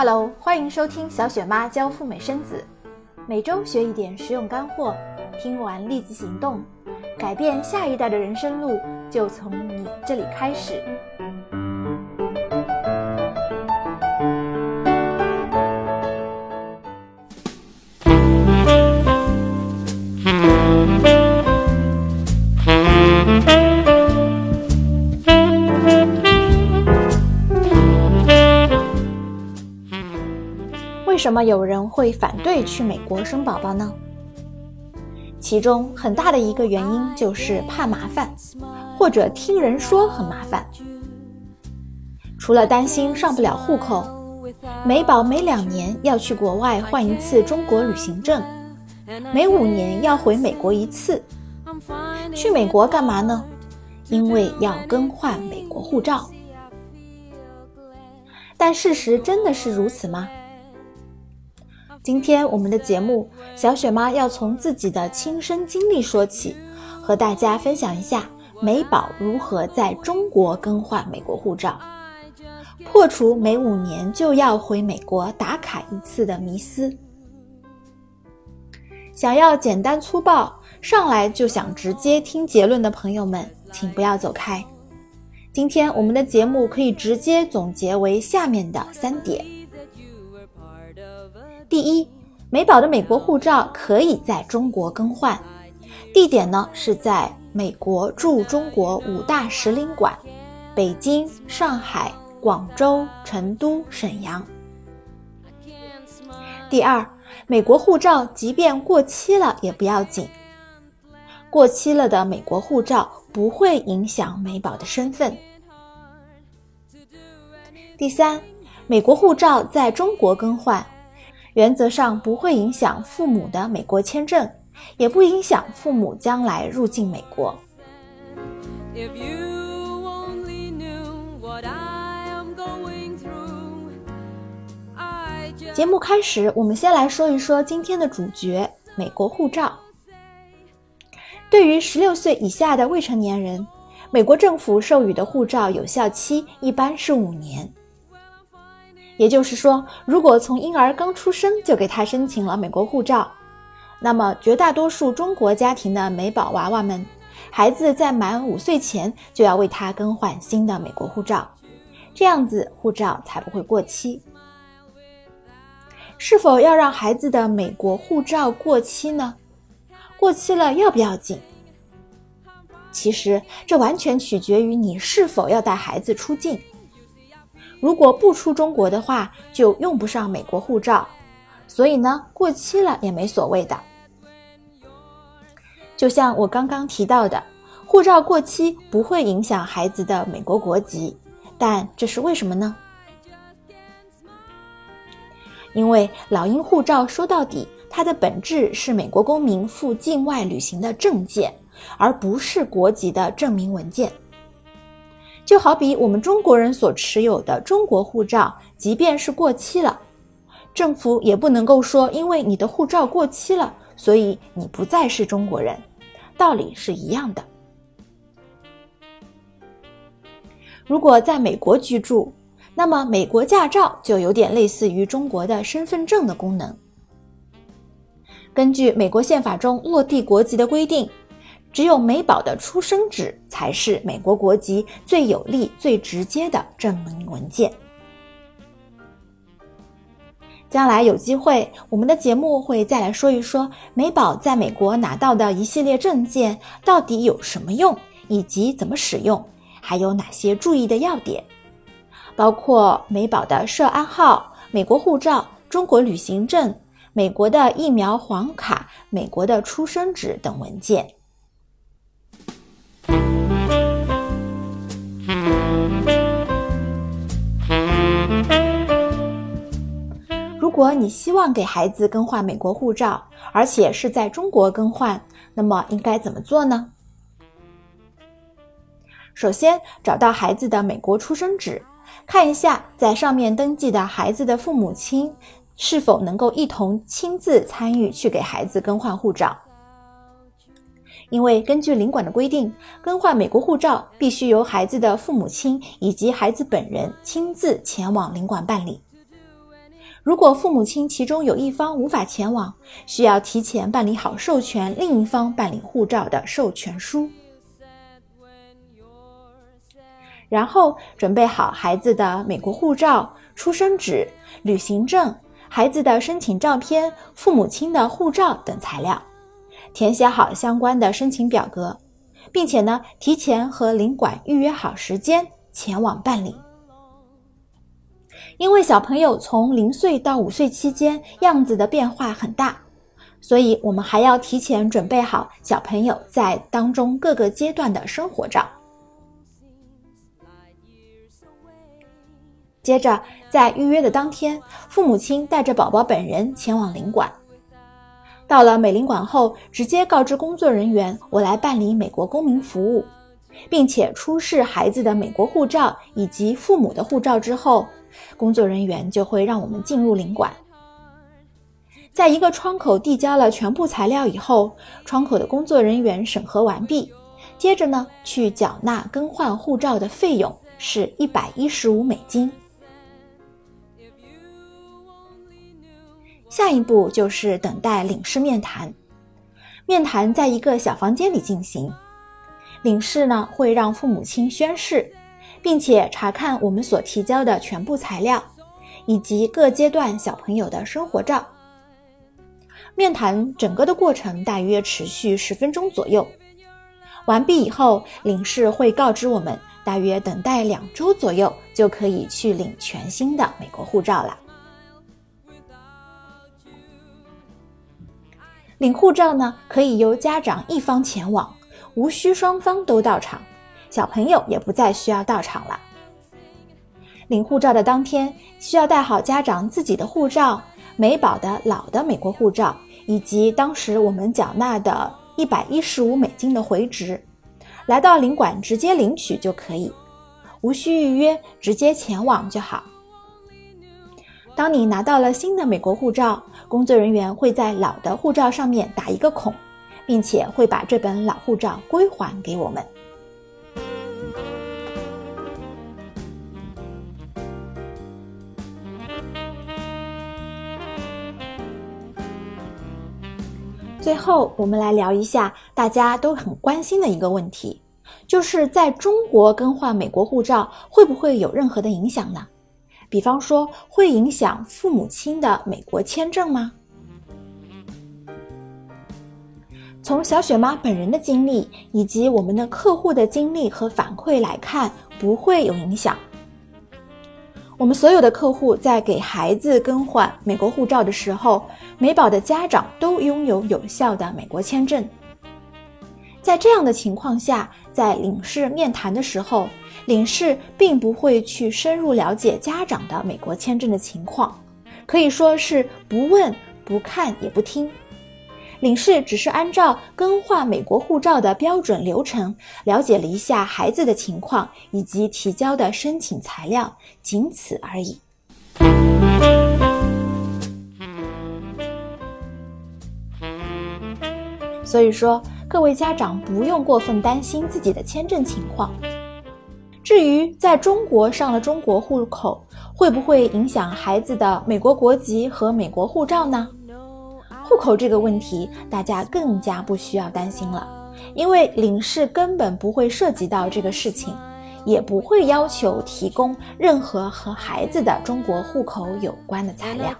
Hello，欢迎收听小雪妈教赴美生子，每周学一点实用干货，听完立即行动，改变下一代的人生路就从你这里开始。什么有人会反对去美国生宝宝呢？其中很大的一个原因就是怕麻烦，或者听人说很麻烦。除了担心上不了户口，美宝每两年要去国外换一次中国旅行证，每五年要回美国一次。去美国干嘛呢？因为要更换美国护照。但事实真的是如此吗？今天我们的节目，小雪妈要从自己的亲身经历说起，和大家分享一下美宝如何在中国更换美国护照，破除每五年就要回美国打卡一次的迷思。想要简单粗暴，上来就想直接听结论的朋友们，请不要走开。今天我们的节目可以直接总结为下面的三点。第一，美宝的美国护照可以在中国更换，地点呢是在美国驻中国五大使领馆：北京、上海、广州、成都、沈阳。第二，美国护照即便过期了也不要紧，过期了的美国护照不会影响美宝的身份。第三，美国护照在中国更换。原则上不会影响父母的美国签证，也不影响父母将来入境美国。节目开始，我们先来说一说今天的主角——美国护照。对于十六岁以下的未成年人，美国政府授予的护照有效期一般是五年。也就是说，如果从婴儿刚出生就给他申请了美国护照，那么绝大多数中国家庭的美宝娃娃们，孩子在满五岁前就要为他更换新的美国护照，这样子护照才不会过期。是否要让孩子的美国护照过期呢？过期了要不要紧？其实这完全取决于你是否要带孩子出境。如果不出中国的话，就用不上美国护照，所以呢，过期了也没所谓的。就像我刚刚提到的，护照过期不会影响孩子的美国国籍，但这是为什么呢？因为老鹰护照说到底，它的本质是美国公民赴境外旅行的证件，而不是国籍的证明文件。就好比我们中国人所持有的中国护照，即便是过期了，政府也不能够说因为你的护照过期了，所以你不再是中国人，道理是一样的。如果在美国居住，那么美国驾照就有点类似于中国的身份证的功能。根据美国宪法中落地国籍的规定。只有美宝的出生纸才是美国国籍最有力、最直接的证明文件。将来有机会，我们的节目会再来说一说美宝在美国拿到的一系列证件到底有什么用，以及怎么使用，还有哪些注意的要点，包括美宝的涉案号、美国护照、中国旅行证、美国的疫苗黄卡、美国的出生纸等文件。如果你希望给孩子更换美国护照，而且是在中国更换，那么应该怎么做呢？首先，找到孩子的美国出生纸，看一下在上面登记的孩子的父母亲是否能够一同亲自参与去给孩子更换护照。因为根据领馆的规定，更换美国护照必须由孩子的父母亲以及孩子本人亲自前往领馆办理。如果父母亲其中有一方无法前往，需要提前办理好授权另一方办理护照的授权书，然后准备好孩子的美国护照、出生纸、旅行证、孩子的申请照片、父母亲的护照等材料，填写好相关的申请表格，并且呢，提前和领馆预约好时间前往办理。因为小朋友从零岁到五岁期间样子的变化很大，所以我们还要提前准备好小朋友在当中各个阶段的生活照。接着，在预约的当天，父母亲带着宝宝本人前往领馆。到了美领馆后，直接告知工作人员：“我来办理美国公民服务，并且出示孩子的美国护照以及父母的护照之后。”工作人员就会让我们进入领馆，在一个窗口递交了全部材料以后，窗口的工作人员审核完毕，接着呢去缴纳更换护照的费用，是一百一十五美金。下一步就是等待领事面谈，面谈在一个小房间里进行，领事呢会让父母亲宣誓。并且查看我们所提交的全部材料，以及各阶段小朋友的生活照。面谈整个的过程大约持续十分钟左右。完毕以后，领事会告知我们，大约等待两周左右就可以去领全新的美国护照了。领护照呢，可以由家长一方前往，无需双方都到场。小朋友也不再需要到场了。领护照的当天，需要带好家长自己的护照、美宝的老的美国护照，以及当时我们缴纳的一百一十五美金的回执，来到领馆直接领取就可以，无需预约，直接前往就好。当你拿到了新的美国护照，工作人员会在老的护照上面打一个孔，并且会把这本老护照归还给我们。最后，我们来聊一下大家都很关心的一个问题，就是在中国更换美国护照会不会有任何的影响呢？比方说，会影响父母亲的美国签证吗？从小雪妈本人的经历以及我们的客户的经历和反馈来看，不会有影响。我们所有的客户在给孩子更换美国护照的时候，美宝的家长都拥有有效的美国签证。在这样的情况下，在领事面谈的时候，领事并不会去深入了解家长的美国签证的情况，可以说是不问、不看也不听。领事只是按照更换美国护照的标准流程，了解了一下孩子的情况以及提交的申请材料，仅此而已。所以说，各位家长不用过分担心自己的签证情况。至于在中国上了中国户口，会不会影响孩子的美国国籍和美国护照呢？户口这个问题，大家更加不需要担心了，因为领事根本不会涉及到这个事情，也不会要求提供任何和孩子的中国户口有关的材料。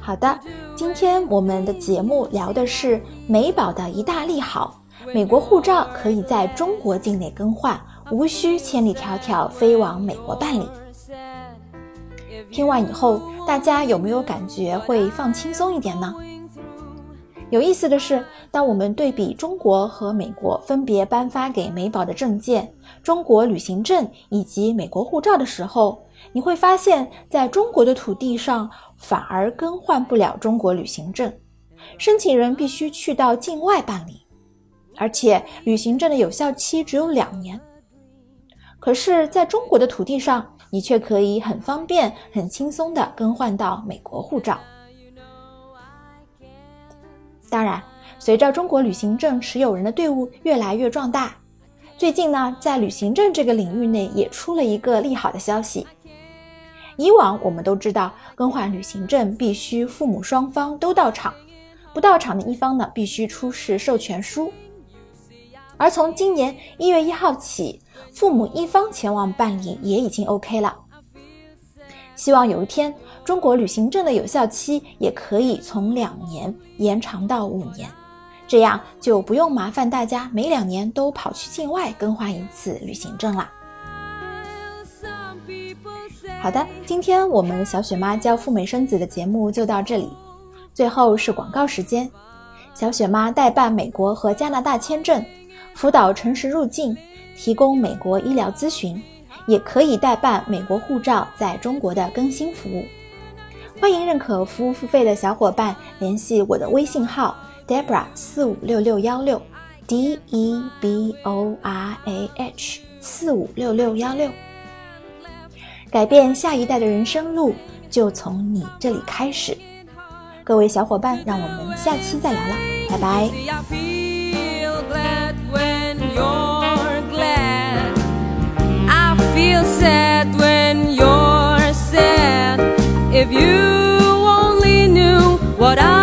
好的，今天我们的节目聊的是美宝的一大利好，美国护照可以在中国境内更换，无需千里迢迢飞往美国办理。听完以后，大家有没有感觉会放轻松一点呢？有意思的是，当我们对比中国和美国分别颁发给美宝的证件——中国旅行证以及美国护照的时候，你会发现在中国的土地上反而更换不了中国旅行证，申请人必须去到境外办理，而且旅行证的有效期只有两年。可是，在中国的土地上，你却可以很方便、很轻松地更换到美国护照。当然，随着中国旅行证持有人的队伍越来越壮大，最近呢，在旅行证这个领域内也出了一个利好的消息。以往我们都知道，更换旅行证必须父母双方都到场，不到场的一方呢，必须出示授权书。而从今年一月一号起，父母一方前往办理也已经 OK 了。希望有一天，中国旅行证的有效期也可以从两年延长到五年，这样就不用麻烦大家每两年都跑去境外更换一次旅行证啦。好的，今天我们小雪妈教赴美生子的节目就到这里。最后是广告时间，小雪妈代办美国和加拿大签证，辅导诚实入境，提供美国医疗咨询。也可以代办美国护照在中国的更新服务，欢迎认可服务付费的小伙伴联系我的微信号 Debra 四五六六幺六 D E B O R A H 四五六六幺六，改变下一代的人生路就从你这里开始，各位小伙伴，让我们下期再聊了，拜拜。feel sad when you're sad. If you only knew what I